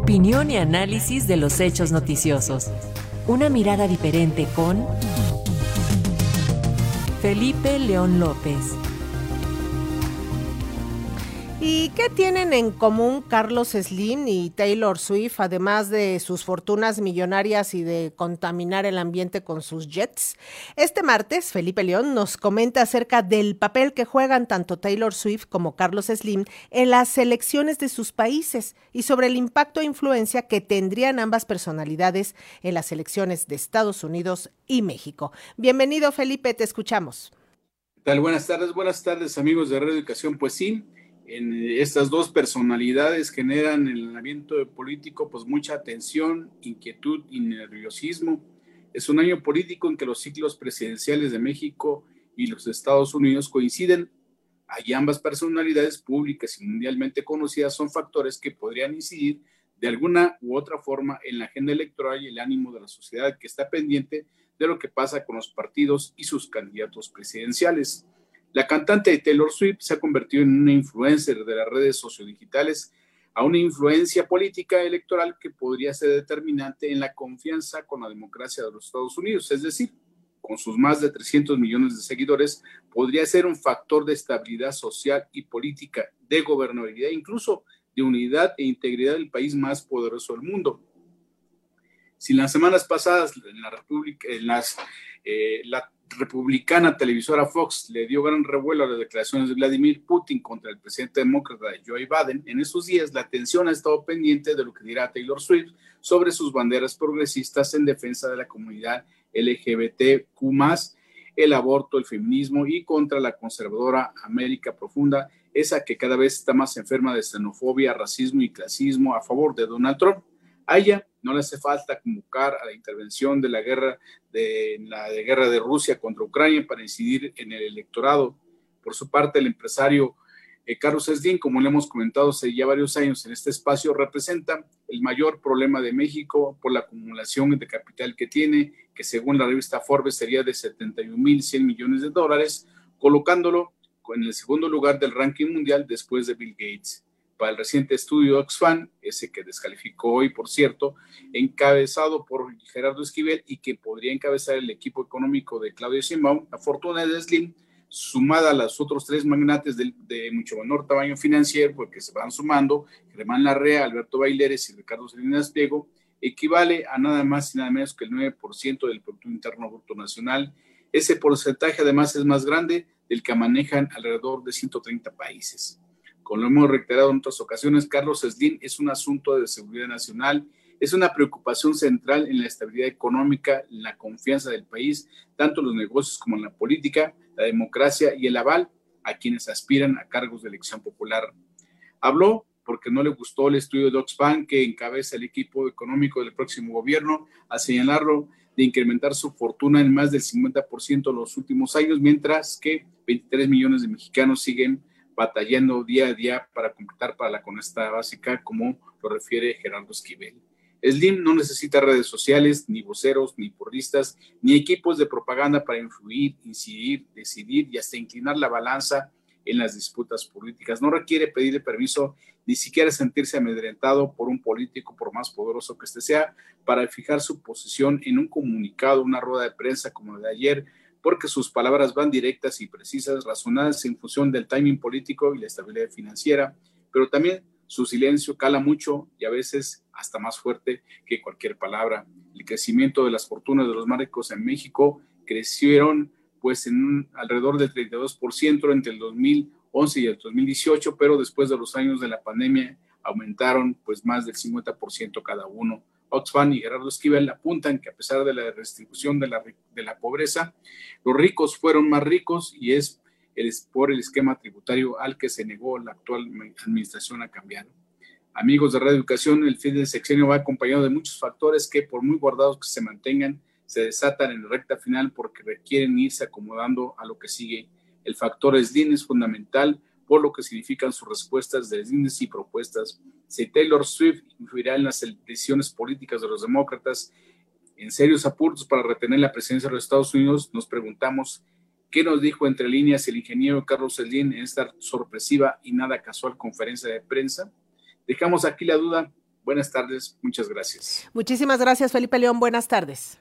Opinión y análisis de los hechos noticiosos. Una mirada diferente con Felipe León López. ¿Y qué tienen en común Carlos Slim y Taylor Swift, además de sus fortunas millonarias y de contaminar el ambiente con sus jets? Este martes, Felipe León nos comenta acerca del papel que juegan tanto Taylor Swift como Carlos Slim en las elecciones de sus países y sobre el impacto e influencia que tendrían ambas personalidades en las elecciones de Estados Unidos y México. Bienvenido, Felipe, te escuchamos. ¿Qué tal? Buenas tardes, buenas tardes, amigos de Radio Educación. Pues sí en estas dos personalidades generan en el ambiente político pues mucha tensión, inquietud y nerviosismo. Es un año político en que los ciclos presidenciales de México y los Estados Unidos coinciden. Hay ambas personalidades públicas y mundialmente conocidas son factores que podrían incidir de alguna u otra forma en la agenda electoral y el ánimo de la sociedad que está pendiente de lo que pasa con los partidos y sus candidatos presidenciales. La cantante Taylor Swift se ha convertido en una influencer de las redes sociodigitales a una influencia política electoral que podría ser determinante en la confianza con la democracia de los Estados Unidos. Es decir, con sus más de 300 millones de seguidores, podría ser un factor de estabilidad social y política, de gobernabilidad, incluso de unidad e integridad del país más poderoso del mundo. Si las semanas pasadas en la República, en las, eh, republicana televisora Fox le dio gran revuelo a las declaraciones de Vladimir Putin contra el presidente demócrata Joe Biden, en esos días la atención ha estado pendiente de lo que dirá Taylor Swift sobre sus banderas progresistas en defensa de la comunidad LGBTQ, el aborto, el feminismo y contra la conservadora América Profunda, esa que cada vez está más enferma de xenofobia, racismo y clasismo a favor de Donald Trump. A ella no le hace falta convocar a la intervención de la guerra de la de guerra de Rusia contra Ucrania para incidir en el electorado. Por su parte, el empresario eh, Carlos Slim, como le hemos comentado hace ya varios años en este espacio, representa el mayor problema de México por la acumulación de capital que tiene, que según la revista Forbes sería de 71.100 millones de dólares, colocándolo en el segundo lugar del ranking mundial después de Bill Gates para el reciente estudio Oxfam, ese que descalificó hoy, por cierto, encabezado por Gerardo Esquivel y que podría encabezar el equipo económico de Claudio Simón, la fortuna de Slim, sumada a los otros tres magnates de, mucho menor tamaño financiero, porque se van sumando, Germán Larrea, Alberto Baileres y Ricardo Salinas Pliego, equivale a nada más y nada menos que el 9% del Producto Interno Bruto Nacional. Ese porcentaje además es más grande del que manejan alrededor de 130 países. Como lo hemos reiterado en otras ocasiones, Carlos Slim es un asunto de seguridad nacional, es una preocupación central en la estabilidad económica, en la confianza del país, tanto en los negocios como en la política, la democracia y el aval a quienes aspiran a cargos de elección popular. Habló porque no le gustó el estudio de Oxfam que encabeza el equipo económico del próximo gobierno, a señalarlo de incrementar su fortuna en más del 50% en los últimos años, mientras que 23 millones de mexicanos siguen batallando día a día para completar para la conesta básica, como lo refiere Gerardo Esquivel. Slim no necesita redes sociales, ni voceros, ni porristas, ni equipos de propaganda para influir, incidir, decidir y hasta inclinar la balanza en las disputas políticas. No requiere pedirle permiso, ni siquiera sentirse amedrentado por un político, por más poderoso que éste sea, para fijar su posición en un comunicado, una rueda de prensa como la de ayer, porque sus palabras van directas y precisas, razonadas en función del timing político y la estabilidad financiera, pero también su silencio cala mucho y a veces hasta más fuerte que cualquier palabra. El crecimiento de las fortunas de los más ricos en México crecieron pues en alrededor del 32% entre el 2011 y el 2018, pero después de los años de la pandemia aumentaron pues más del 50% cada uno. Oxfam y Gerardo Esquivel apuntan que a pesar de la redistribución de la, de la pobreza, los ricos fueron más ricos y es el, por el esquema tributario al que se negó la actual administración a cambiar. Amigos de Radio Educación, el fin de sexenio va acompañado de muchos factores que, por muy guardados que se mantengan, se desatan en la recta final porque requieren irse acomodando a lo que sigue. El factor SLIN es fundamental por lo que significan sus respuestas de y propuestas. Si Taylor Swift influirá en las decisiones políticas de los demócratas en serios apuros para retener la presidencia de los Estados Unidos, nos preguntamos qué nos dijo entre líneas el ingeniero Carlos Slim en esta sorpresiva y nada casual conferencia de prensa. Dejamos aquí la duda, Buenas tardes, muchas gracias. Muchísimas gracias, Felipe León. Buenas tardes.